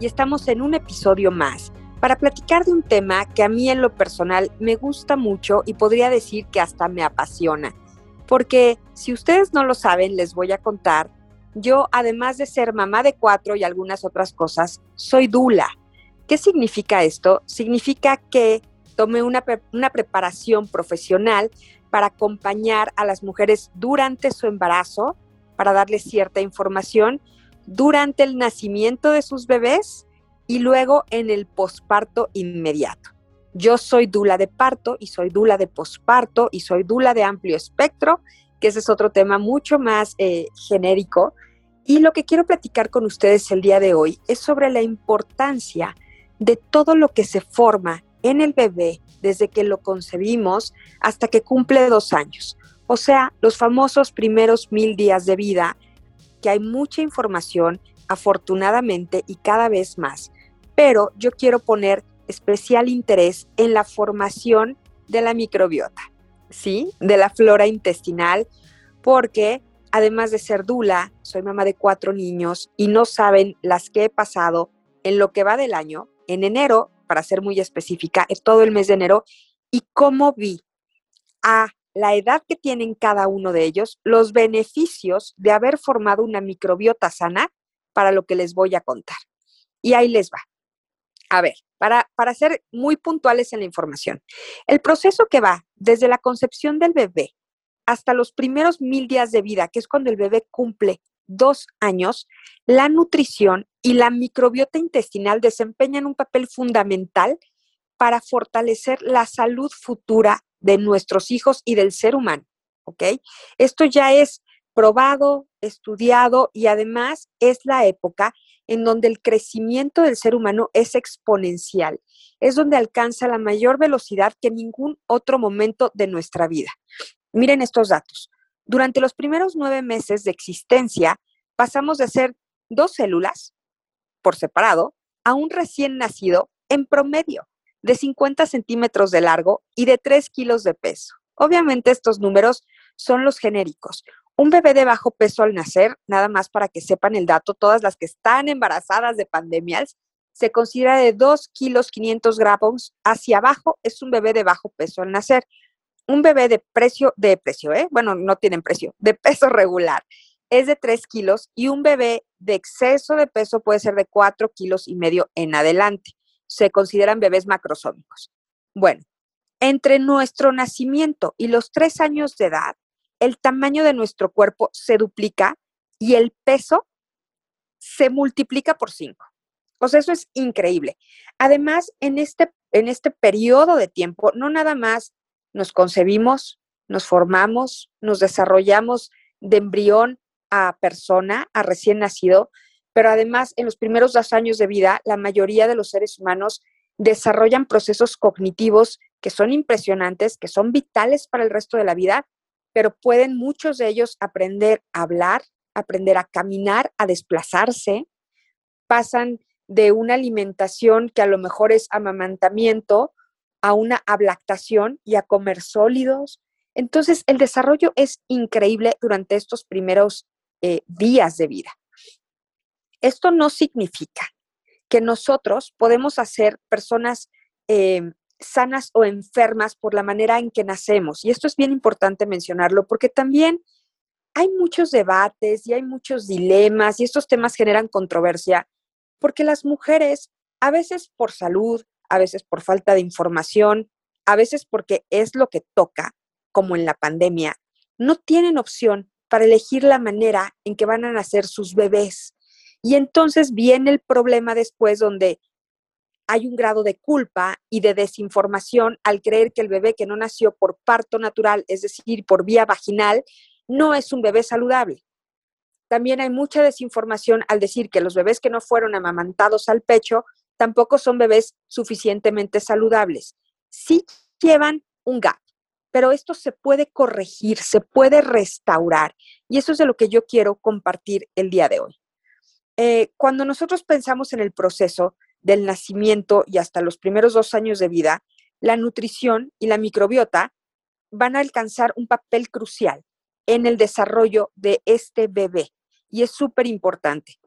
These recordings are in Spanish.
y estamos en un episodio más para platicar de un tema que a mí en lo personal me gusta mucho y podría decir que hasta me apasiona. Porque si ustedes no lo saben, les voy a contar, yo además de ser mamá de cuatro y algunas otras cosas, soy dula. ¿Qué significa esto? Significa que tomé una, una preparación profesional para acompañar a las mujeres durante su embarazo, para darles cierta información durante el nacimiento de sus bebés y luego en el posparto inmediato. Yo soy dula de parto y soy dula de posparto y soy dula de amplio espectro, que ese es otro tema mucho más eh, genérico. Y lo que quiero platicar con ustedes el día de hoy es sobre la importancia de todo lo que se forma en el bebé desde que lo concebimos hasta que cumple dos años. O sea, los famosos primeros mil días de vida hay mucha información, afortunadamente, y cada vez más. Pero yo quiero poner especial interés en la formación de la microbiota, ¿sí? De la flora intestinal, porque además de ser dula, soy mamá de cuatro niños y no saben las que he pasado en lo que va del año, en enero, para ser muy específica, es todo el mes de enero, y cómo vi a la edad que tienen cada uno de ellos, los beneficios de haber formado una microbiota sana para lo que les voy a contar. Y ahí les va. A ver, para, para ser muy puntuales en la información, el proceso que va desde la concepción del bebé hasta los primeros mil días de vida, que es cuando el bebé cumple dos años, la nutrición y la microbiota intestinal desempeñan un papel fundamental para fortalecer la salud futura de nuestros hijos y del ser humano, ¿ok? Esto ya es probado, estudiado y además es la época en donde el crecimiento del ser humano es exponencial, es donde alcanza la mayor velocidad que ningún otro momento de nuestra vida. Miren estos datos. Durante los primeros nueve meses de existencia, pasamos de ser dos células por separado a un recién nacido en promedio de 50 centímetros de largo y de 3 kilos de peso. Obviamente estos números son los genéricos. Un bebé de bajo peso al nacer, nada más para que sepan el dato, todas las que están embarazadas de pandemias, se considera de 2 kilos 500 gramos hacia abajo, es un bebé de bajo peso al nacer. Un bebé de precio, de precio, ¿eh? Bueno, no tienen precio, de peso regular, es de 3 kilos y un bebé de exceso de peso puede ser de 4 kilos y medio en adelante se consideran bebés macrosómicos. Bueno, entre nuestro nacimiento y los tres años de edad, el tamaño de nuestro cuerpo se duplica y el peso se multiplica por cinco. O sea, eso es increíble. Además, en este, en este periodo de tiempo, no nada más nos concebimos, nos formamos, nos desarrollamos de embrión a persona, a recién nacido, pero además en los primeros dos años de vida, la mayoría de los seres humanos desarrollan procesos cognitivos que son impresionantes, que son vitales para el resto de la vida, pero pueden muchos de ellos aprender a hablar, aprender a caminar, a desplazarse, pasan de una alimentación que a lo mejor es amamantamiento a una ablactación y a comer sólidos. Entonces, el desarrollo es increíble durante estos primeros eh, días de vida. Esto no significa que nosotros podemos hacer personas eh, sanas o enfermas por la manera en que nacemos. Y esto es bien importante mencionarlo porque también hay muchos debates y hay muchos dilemas y estos temas generan controversia porque las mujeres, a veces por salud, a veces por falta de información, a veces porque es lo que toca, como en la pandemia, no tienen opción para elegir la manera en que van a nacer sus bebés. Y entonces viene el problema después donde hay un grado de culpa y de desinformación al creer que el bebé que no nació por parto natural, es decir, por vía vaginal, no es un bebé saludable. También hay mucha desinformación al decir que los bebés que no fueron amamantados al pecho tampoco son bebés suficientemente saludables. Sí llevan un gap, pero esto se puede corregir, se puede restaurar. Y eso es de lo que yo quiero compartir el día de hoy. Eh, cuando nosotros pensamos en el proceso del nacimiento y hasta los primeros dos años de vida, la nutrición y la microbiota van a alcanzar un papel crucial en el desarrollo de este bebé. Y es súper importante.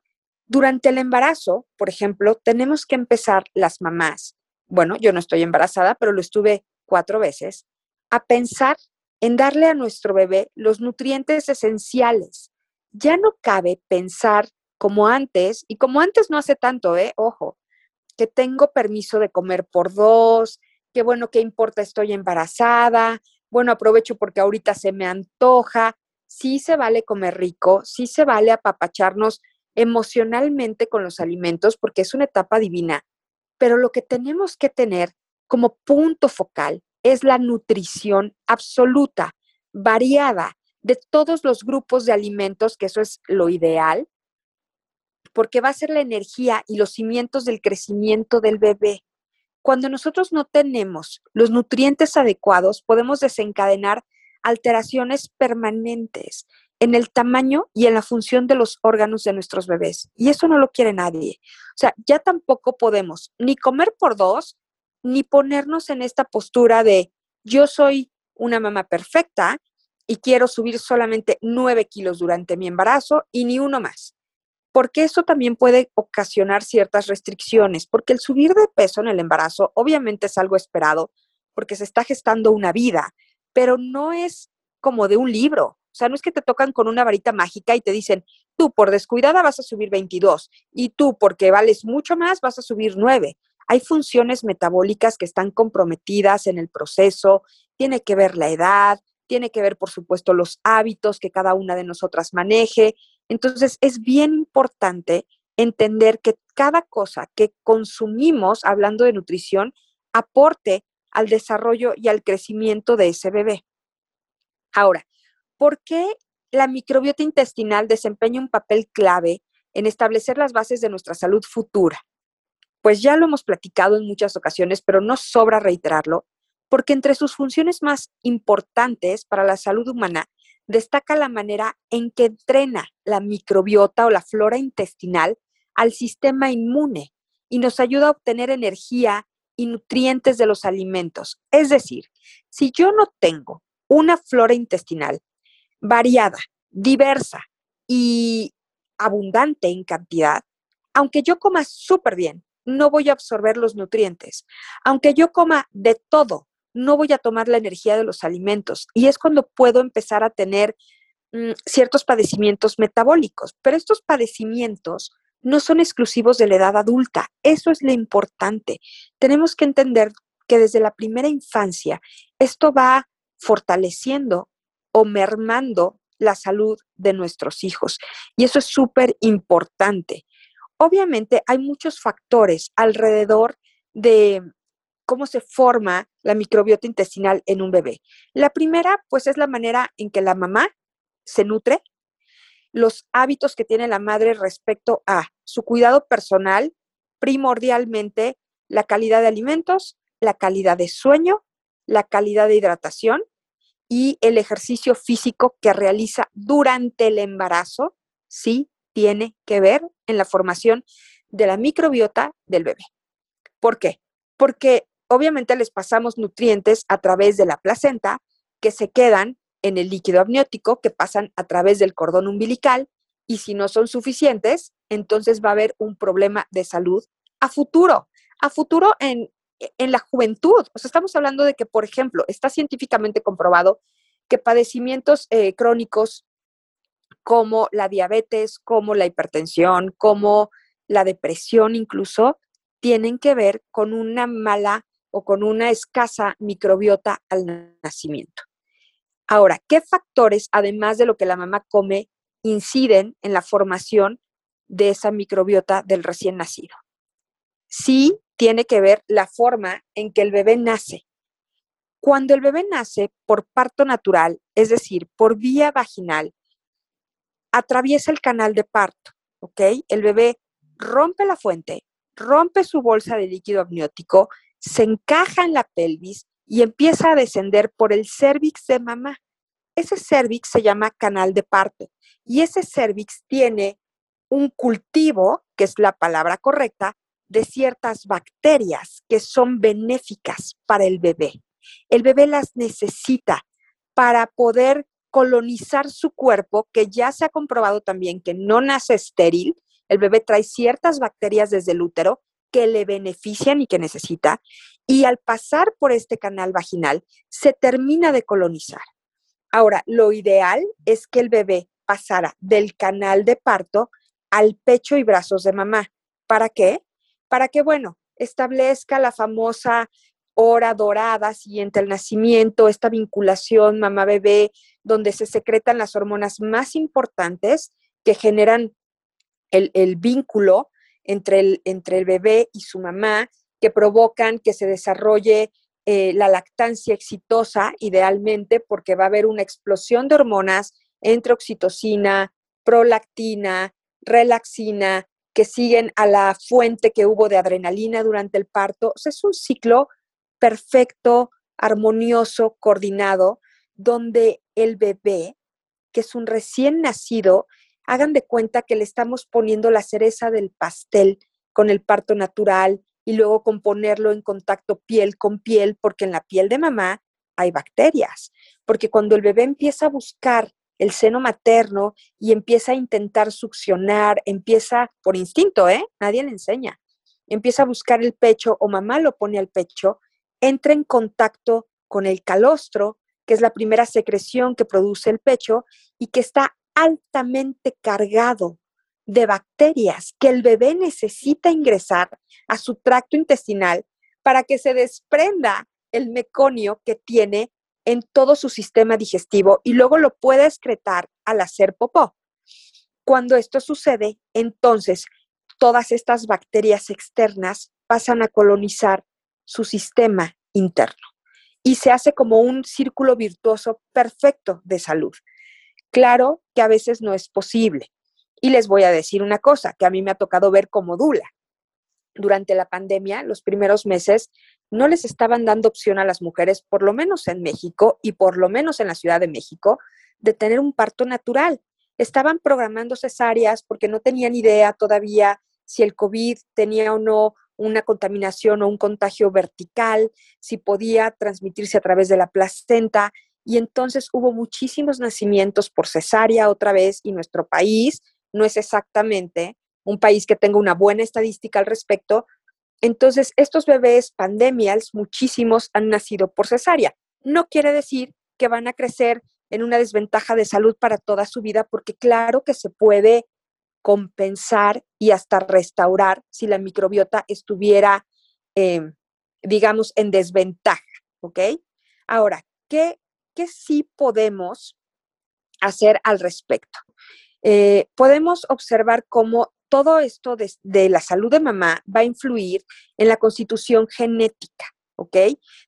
Durante el embarazo, por ejemplo, tenemos que empezar las mamás, bueno, yo no estoy embarazada, pero lo estuve cuatro veces, a pensar en darle a nuestro bebé los nutrientes esenciales. Ya no cabe pensar como antes, y como antes no hace tanto, ¿eh? Ojo, que tengo permiso de comer por dos, que bueno, ¿qué importa? Estoy embarazada, bueno, aprovecho porque ahorita se me antoja. Sí se vale comer rico, sí se vale apapacharnos emocionalmente con los alimentos porque es una etapa divina, pero lo que tenemos que tener como punto focal es la nutrición absoluta, variada, de todos los grupos de alimentos, que eso es lo ideal, porque va a ser la energía y los cimientos del crecimiento del bebé. Cuando nosotros no tenemos los nutrientes adecuados, podemos desencadenar alteraciones permanentes en el tamaño y en la función de los órganos de nuestros bebés. Y eso no lo quiere nadie. O sea, ya tampoco podemos ni comer por dos, ni ponernos en esta postura de yo soy una mamá perfecta y quiero subir solamente nueve kilos durante mi embarazo y ni uno más porque eso también puede ocasionar ciertas restricciones, porque el subir de peso en el embarazo obviamente es algo esperado, porque se está gestando una vida, pero no es como de un libro. O sea, no es que te tocan con una varita mágica y te dicen, tú por descuidada vas a subir 22 y tú porque vales mucho más vas a subir 9. Hay funciones metabólicas que están comprometidas en el proceso, tiene que ver la edad, tiene que ver, por supuesto, los hábitos que cada una de nosotras maneje entonces, es bien importante entender que cada cosa que consumimos, hablando de nutrición, aporte al desarrollo y al crecimiento de ese bebé. Ahora, ¿por qué la microbiota intestinal desempeña un papel clave en establecer las bases de nuestra salud futura? Pues ya lo hemos platicado en muchas ocasiones, pero no sobra reiterarlo, porque entre sus funciones más importantes para la salud humana destaca la manera en que entrena la microbiota o la flora intestinal al sistema inmune y nos ayuda a obtener energía y nutrientes de los alimentos. Es decir, si yo no tengo una flora intestinal variada, diversa y abundante en cantidad, aunque yo coma súper bien, no voy a absorber los nutrientes. Aunque yo coma de todo, no voy a tomar la energía de los alimentos. Y es cuando puedo empezar a tener mm, ciertos padecimientos metabólicos. Pero estos padecimientos no son exclusivos de la edad adulta. Eso es lo importante. Tenemos que entender que desde la primera infancia esto va fortaleciendo o mermando la salud de nuestros hijos. Y eso es súper importante. Obviamente hay muchos factores alrededor de cómo se forma la microbiota intestinal en un bebé. La primera, pues, es la manera en que la mamá se nutre, los hábitos que tiene la madre respecto a su cuidado personal, primordialmente la calidad de alimentos, la calidad de sueño, la calidad de hidratación y el ejercicio físico que realiza durante el embarazo, sí tiene que ver en la formación de la microbiota del bebé. ¿Por qué? Porque obviamente les pasamos nutrientes a través de la placenta que se quedan en el líquido amniótico, que pasan a través del cordón umbilical y si no son suficientes, entonces va a haber un problema de salud a futuro, a futuro en, en la juventud. O sea, estamos hablando de que, por ejemplo, está científicamente comprobado que padecimientos eh, crónicos como la diabetes, como la hipertensión, como la depresión incluso, tienen que ver con una mala o con una escasa microbiota al nacimiento. Ahora, ¿qué factores, además de lo que la mamá come, inciden en la formación de esa microbiota del recién nacido? Sí tiene que ver la forma en que el bebé nace. Cuando el bebé nace por parto natural, es decir, por vía vaginal, atraviesa el canal de parto, ¿ok? El bebé rompe la fuente, rompe su bolsa de líquido amniótico, se encaja en la pelvis y empieza a descender por el cervix de mamá. Ese cervix se llama canal de parto y ese cervix tiene un cultivo, que es la palabra correcta, de ciertas bacterias que son benéficas para el bebé. El bebé las necesita para poder colonizar su cuerpo, que ya se ha comprobado también que no nace estéril. El bebé trae ciertas bacterias desde el útero que le benefician y que necesita. Y al pasar por este canal vaginal, se termina de colonizar. Ahora, lo ideal es que el bebé pasara del canal de parto al pecho y brazos de mamá. ¿Para qué? Para que, bueno, establezca la famosa hora dorada siguiente al nacimiento, esta vinculación mamá-bebé, donde se secretan las hormonas más importantes que generan el, vínculo entre el, entre el bebé y su mamá, que provocan que se desarrolle eh, la lactancia exitosa, idealmente, porque va a haber una explosión de hormonas entre oxitocina, prolactina, relaxina, que siguen a la fuente que hubo de adrenalina durante el parto. es un ciclo perfecto, armonioso, coordinado, donde el bebé, que es un recién nacido, hagan de cuenta que le estamos poniendo la cereza del pastel con el parto natural y luego con ponerlo en contacto piel con piel, porque en la piel de mamá hay bacterias, porque cuando el bebé empieza a buscar el seno materno y empieza a intentar succionar, empieza por instinto, ¿eh? Nadie le enseña. Empieza a buscar el pecho o mamá lo pone al pecho, entra en contacto con el calostro, que es la primera secreción que produce el pecho y que está altamente cargado de bacterias que el bebé necesita ingresar a su tracto intestinal para que se desprenda el meconio que tiene en todo su sistema digestivo y luego lo puede excretar al hacer popó. Cuando esto sucede, entonces todas estas bacterias externas pasan a colonizar su sistema interno y se hace como un círculo virtuoso perfecto de salud. Claro que a veces no es posible. Y les voy a decir una cosa que a mí me ha tocado ver como dula. Durante la pandemia, los primeros meses, no les estaban dando opción a las mujeres, por lo menos en México y por lo menos en la Ciudad de México, de tener un parto natural. Estaban programando cesáreas porque no tenían idea todavía si el COVID tenía o no una contaminación o un contagio vertical, si podía transmitirse a través de la placenta. Y entonces hubo muchísimos nacimientos por cesárea otra vez y nuestro país no es exactamente un país que tenga una buena estadística al respecto, entonces, estos bebés pandemials, muchísimos han nacido por cesárea. No quiere decir que van a crecer en una desventaja de salud para toda su vida, porque claro que se puede compensar y hasta restaurar si la microbiota estuviera, em, digamos, en desventaja, ¿ok? Ahora, ¿qué, qué sí podemos hacer al respecto? Eh, podemos observar cómo todo esto de, la salud de mamá va a influir en la constitución genética, ¿ok?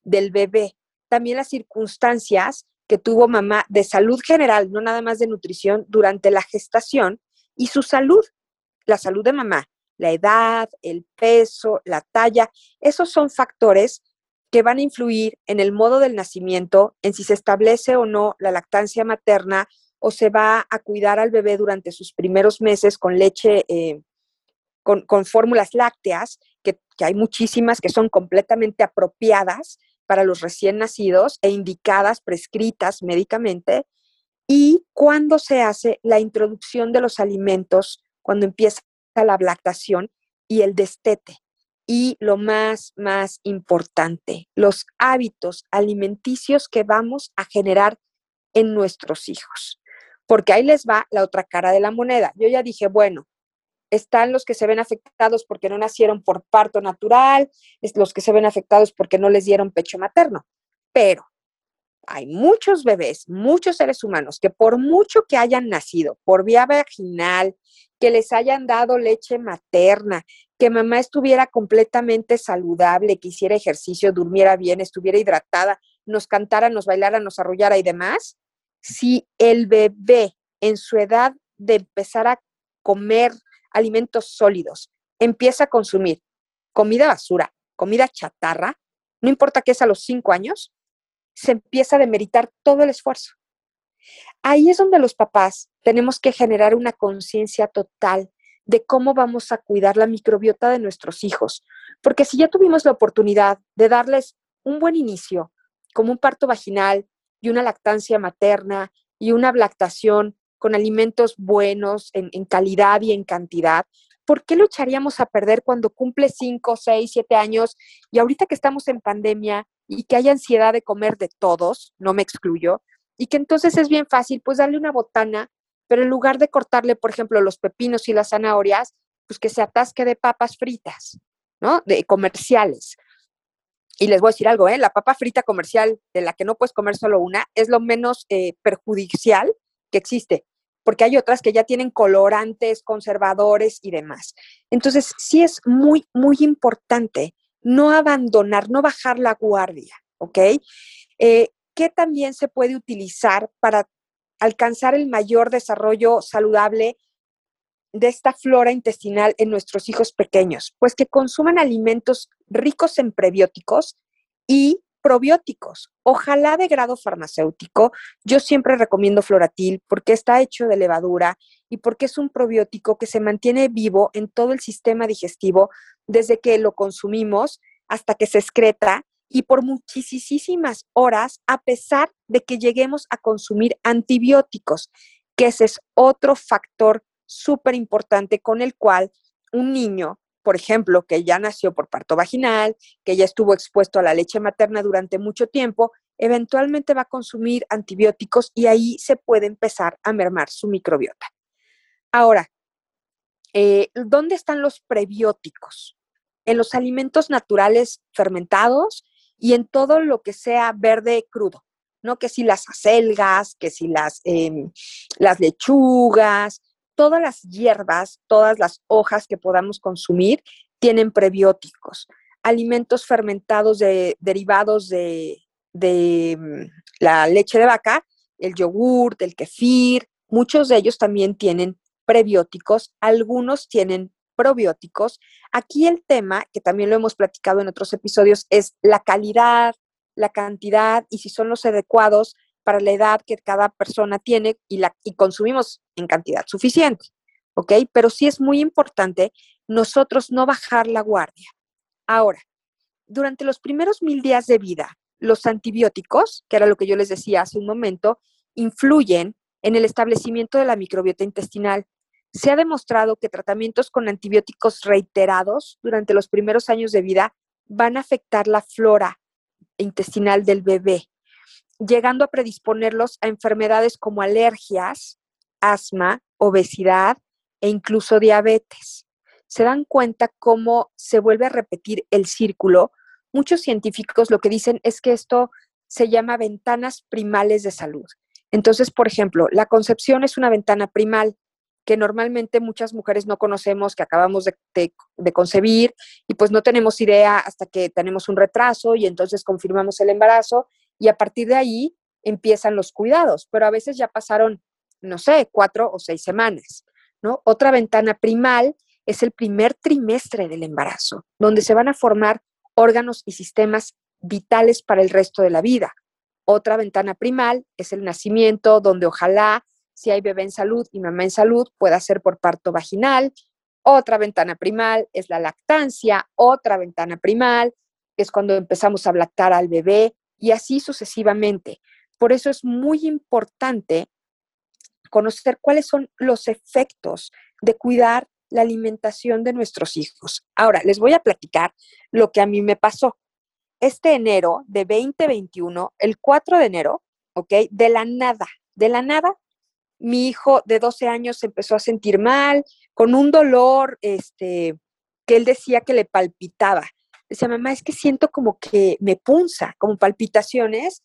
Del bebé. También las circunstancias que tuvo mamá de salud general, no nada más de nutrición, durante la gestación y su salud, la salud de mamá, la edad, el peso, la talla, esos son factores que van a influir en el modo del nacimiento, en si se establece o no la lactancia materna o se va a cuidar al bebé durante sus primeros meses con leche, eh, con, fórmulas lácteas, que, que hay muchísimas que son completamente apropiadas para los recién nacidos e indicadas, prescritas médicamente, y cuando se hace la introducción de los alimentos, cuando empieza la lactación y el destete. Y lo más, más importante, los hábitos alimenticios que vamos a generar en nuestros hijos porque ahí les va la otra cara de la moneda. Yo ya dije, bueno, están los que se ven afectados porque no nacieron por parto natural, los que se ven afectados porque no les dieron pecho materno, pero hay muchos bebés, muchos seres humanos que por mucho que hayan nacido por vía vaginal, que les hayan dado leche materna, que mamá estuviera completamente saludable, que hiciera ejercicio, durmiera bien, estuviera hidratada, nos cantara, nos bailara, nos arrullara y demás, si el bebé en su edad de empezar a comer alimentos sólidos empieza a consumir comida basura, comida chatarra, no importa que es a los cinco años, se empieza a demeritar todo el esfuerzo. Ahí es donde los papás tenemos que generar una conciencia total de cómo vamos a cuidar la microbiota de nuestros hijos. Porque si ya tuvimos la oportunidad de darles un buen inicio, como un parto vaginal y una lactancia materna y una lactación con alimentos buenos en, calidad y en cantidad, ¿por qué lo echaríamos a perder cuando cumple 5, 6, 7 años y ahorita que estamos en pandemia y que hay ansiedad de comer de todos, no me excluyo, y que entonces es bien fácil, pues darle una botana, pero en lugar de cortarle, por ejemplo, los pepinos y las zanahorias, pues que se atasque de papas fritas, ¿no? De comerciales. Y les voy a decir algo, ¿eh? La papa frita comercial, de la que no puedes comer solo una, es lo menos eh, perjudicial que existe, porque hay otras que ya tienen colorantes, conservadores y demás. Entonces, sí es muy, muy importante no abandonar, no bajar la guardia, ¿ok? Eh, ¿Qué también se puede utilizar para alcanzar el mayor desarrollo saludable de esta flora intestinal en nuestros hijos pequeños? Pues que consuman alimentos ricos en prebióticos y probióticos, ojalá de grado farmacéutico. Yo siempre recomiendo Floratil porque está hecho de levadura y porque es un probiótico que se mantiene vivo en todo el sistema digestivo desde que lo consumimos hasta que se excreta y por muchísimas horas a pesar de que lleguemos a consumir antibióticos, que ese es otro factor súper importante con el cual un niño por ejemplo, que ya nació por parto vaginal, que ya estuvo expuesto a la leche materna durante mucho tiempo, eventualmente va a consumir antibióticos y ahí se puede empezar a mermar su microbiota. Ahora, eh, ¿dónde están los prebióticos? En los alimentos naturales fermentados y en todo lo que sea verde crudo, ¿no? Que si las acelgas, que si las, em, las lechugas, todas las hierbas, todas las hojas que podamos consumir tienen prebióticos. Alimentos fermentados de, derivados de, mm, la leche de vaca, el yogur, el kefir, muchos de ellos también tienen prebióticos, algunos tienen probióticos. Aquí el tema, que también lo hemos platicado en otros episodios, es la calidad, la cantidad y si son los adecuados para la edad que cada persona tiene y, y consumimos en cantidad suficiente, ¿ok? Pero sí es muy importante nosotros no bajar la guardia. Ahora, durante los primeros mil días de vida, los antibióticos, que era lo que yo les decía hace un momento, influyen en el establecimiento de la microbiota intestinal. Se ha demostrado que tratamientos con antibióticos reiterados durante los primeros años de vida van a afectar la flora intestinal del bebé llegando a predisponerlos a enfermedades como alergias, asma, obesidad e incluso diabetes. Se dan cuenta cómo se vuelve a repetir el círculo. Muchos científicos lo que dicen es que esto se llama ventanas primales de salud. Entonces, por ejemplo, la concepción es una ventana primal que normalmente muchas mujeres no conocemos, que acabamos de, concebir y pues no tenemos idea hasta que tenemos un retraso y entonces confirmamos el embarazo y a partir de ahí empiezan los cuidados, pero a veces ya pasaron, no sé, cuatro o seis semanas, ¿no? Otra ventana primal es el primer trimestre del embarazo, donde se van a formar órganos y sistemas vitales para el resto de la vida. Otra ventana primal es el nacimiento, donde ojalá, si hay bebé en salud y mamá en salud, pueda ser por parto vaginal. Otra ventana primal es la lactancia. Otra ventana primal es cuando empezamos a lactar al bebé y así sucesivamente. Por eso es muy importante conocer cuáles son los efectos de cuidar la alimentación de nuestros hijos. Ahora, les voy a platicar lo que a mí me pasó. Este enero de 2021, el 4 de enero, ¿ok? De la nada, de la nada, mi hijo de 12 años se empezó a sentir mal, con un dolor, este, que él decía que le palpitaba decía, mamá, es que siento como que me punza, como palpitaciones.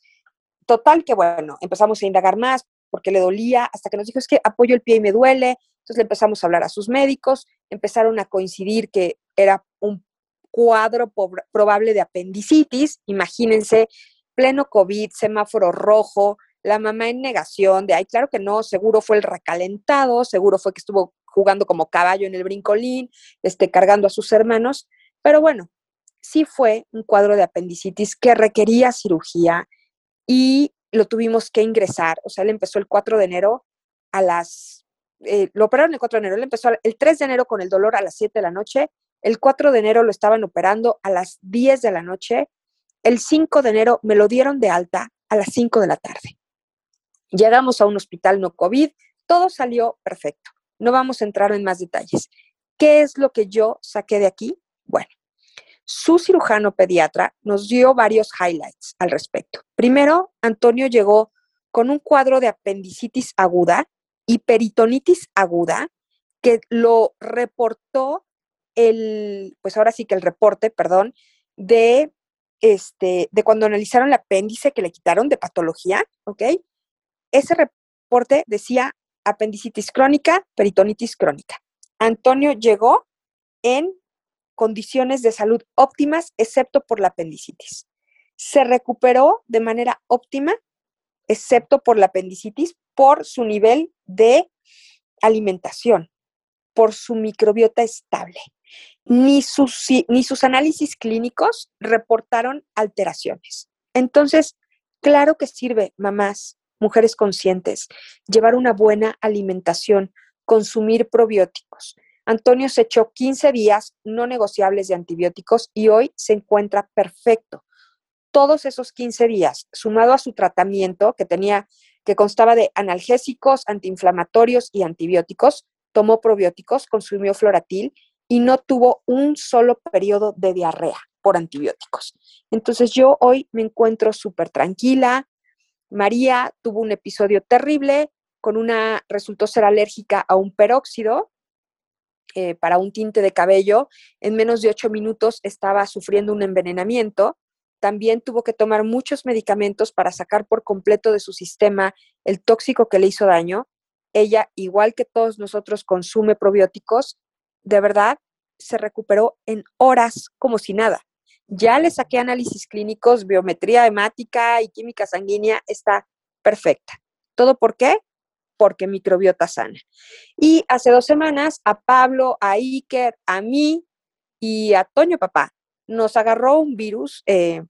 Total que bueno, empezamos a indagar más porque le dolía, hasta que nos dijo, es que apoyo el pie y me duele. Entonces le empezamos a hablar a sus médicos, empezaron a coincidir que era un cuadro probable de apendicitis, imagínense, pleno COVID, semáforo rojo, la mamá en negación de, ay, claro que no, seguro fue el recalentado, seguro fue que estuvo jugando como caballo en el brincolín, este, cargando a sus hermanos, Pero bueno, sí fue un cuadro de apendicitis que requería cirugía y lo tuvimos que ingresar. O sea, él empezó el 4 de enero a las, eh, lo operaron el 4 de enero, él empezó el 3 de enero con el dolor a las 7 de la noche, el 4 de enero lo estaban operando a las 10 de la noche, el 5 de enero me lo dieron de alta a las 5 de la tarde. Llegamos a un hospital no COVID, todo salió perfecto. No vamos a entrar en más detalles. ¿Qué es lo que yo saqué de aquí? Bueno, su cirujano pediatra nos dio varios highlights al respecto. Primero, Antonio llegó con un cuadro de apendicitis aguda y peritonitis aguda que lo reportó el, pues ahora sí que el reporte, perdón, de este, de cuando analizaron el apéndice que le quitaron de patología, ¿ok? Ese reporte decía apendicitis crónica, peritonitis crónica. Antonio llegó en condiciones de salud óptimas, excepto por la apendicitis. Se recuperó de manera óptima, excepto por la apendicitis, por su nivel de alimentación, por su microbiota estable. Ni sus, ni sus análisis clínicos reportaron alteraciones. Entonces, claro que sirve, mamás, mujeres conscientes, llevar una buena alimentación, consumir probióticos. Antonio se echó 15 días no negociables de antibióticos y hoy se encuentra perfecto. Todos esos 15 días, sumado a su tratamiento que tenía que constaba de analgésicos, antiinflamatorios y antibióticos, tomó probióticos, consumió floratil y no tuvo un solo periodo de diarrea por antibióticos. Entonces yo hoy me encuentro súper tranquila, María tuvo un episodio terrible, con una, resultó ser alérgica a un peróxido eh, para un tinte de cabello. En menos de ocho minutos estaba sufriendo un envenenamiento. También tuvo que tomar muchos medicamentos para sacar por completo de su sistema el tóxico que le hizo daño. Ella, igual que todos nosotros, consume probióticos. De verdad, se recuperó en horas como si nada. Ya le saqué análisis clínicos, biometría hemática y química sanguínea, está perfecta. ¿Todo por qué? Porque microbiota sana. Y hace dos semanas a Pablo, a Iker, a mí y a Toño Papá nos agarró un virus eh,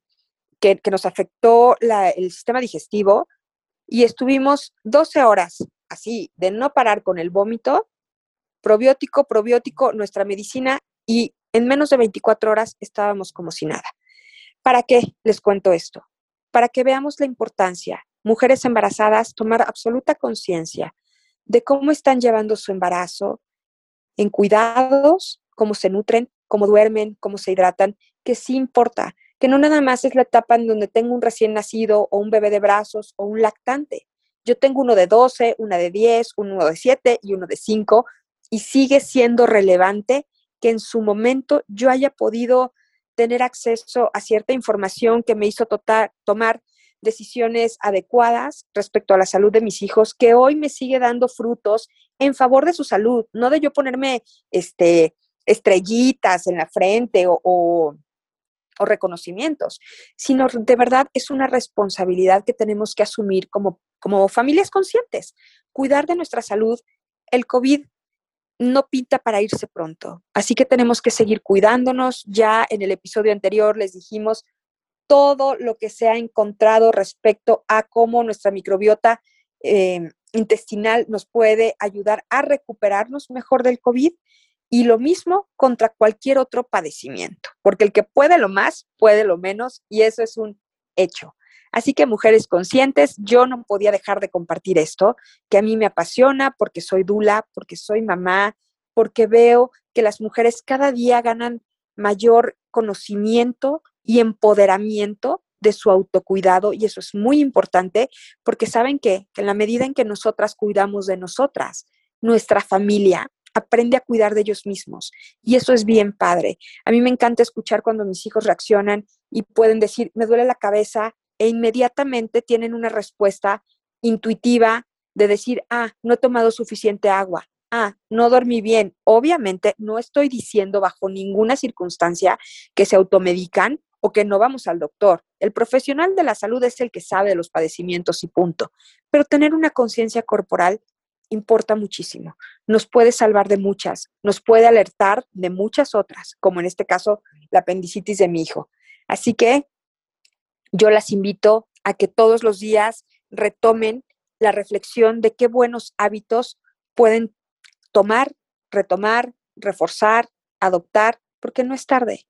que, nos afectó el sistema digestivo y estuvimos 12 horas así, de no parar con el vómito, probiótico, probiótico, nuestra medicina y en menos de 24 horas estábamos como si nada. ¿Para qué les cuento esto? Para que veamos la importancia, mujeres embarazadas, tomar absoluta conciencia de cómo están llevando su embarazo, en cuidados, cómo se nutren, cómo duermen, cómo se hidratan, que sí importa, que no nada más es la etapa en donde tengo un recién nacido o un bebé de brazos o un lactante. Yo tengo uno de 12, una de 10, uno de 7 y uno de 5 y sigue siendo relevante que en su momento yo haya podido tener acceso a cierta información que me hizo tomar decisiones adecuadas respecto a la salud de mis hijos, que hoy me sigue dando frutos en favor de su salud, no de yo ponerme este, estrellitas en la frente o, o reconocimientos, sino de verdad es una responsabilidad que tenemos que asumir como, como familias conscientes, cuidar de nuestra salud. El COVID no pinta para irse pronto. Así que tenemos que seguir cuidándonos. Ya en el episodio anterior les dijimos todo lo que se ha encontrado respecto a cómo nuestra microbiota em, intestinal nos puede ayudar a recuperarnos mejor del COVID y lo mismo contra cualquier otro padecimiento, porque el que puede lo más, puede lo menos y eso es un hecho. Así que mujeres conscientes, yo no podía dejar de compartir esto, que a mí me apasiona porque soy dula, porque soy mamá, porque veo que las mujeres cada día ganan mayor conocimiento y empoderamiento de su autocuidado y eso es muy importante porque saben que, que en la medida en que nosotras cuidamos de nosotras, nuestra familia aprende a cuidar de ellos mismos. Y eso es bien padre. A mí me encanta escuchar cuando mis hijos reaccionan y pueden decir, me duele la cabeza, e inmediatamente tienen una respuesta intuitiva de decir, ah, no he tomado suficiente agua, ah, no dormí bien. Obviamente no estoy diciendo bajo ninguna circunstancia que se automedican o que no vamos al doctor. El profesional de la salud es el que sabe de los padecimientos y punto. Pero tener una conciencia corporal importa muchísimo. Nos puede salvar de muchas, nos puede alertar de muchas otras, como en este caso la apendicitis de mi hijo. Así que yo las invito a que todos los días retomen la reflexión de qué buenos hábitos pueden tomar, retomar, reforzar, adoptar, porque no es tarde.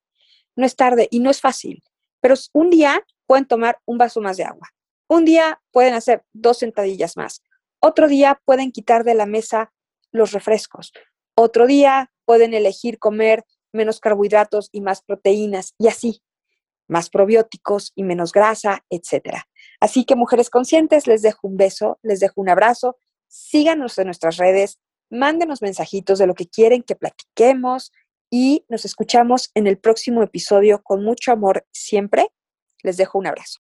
No es tarde y no es fácil, pero un día pueden tomar un vaso más de agua. Un día pueden hacer dos sentadillas más. Otro día pueden quitar de la mesa los refrescos. Otro día pueden elegir comer menos carbohidratos y más proteínas y así, más probióticos y menos grasa, etc. Así que mujeres conscientes, les dejo un beso, les dejo un abrazo, síganos en nuestras redes, mándenos mensajitos de lo que quieren que platiquemos y nos escuchamos en el próximo episodio con mucho amor siempre. Les dejo un abrazo.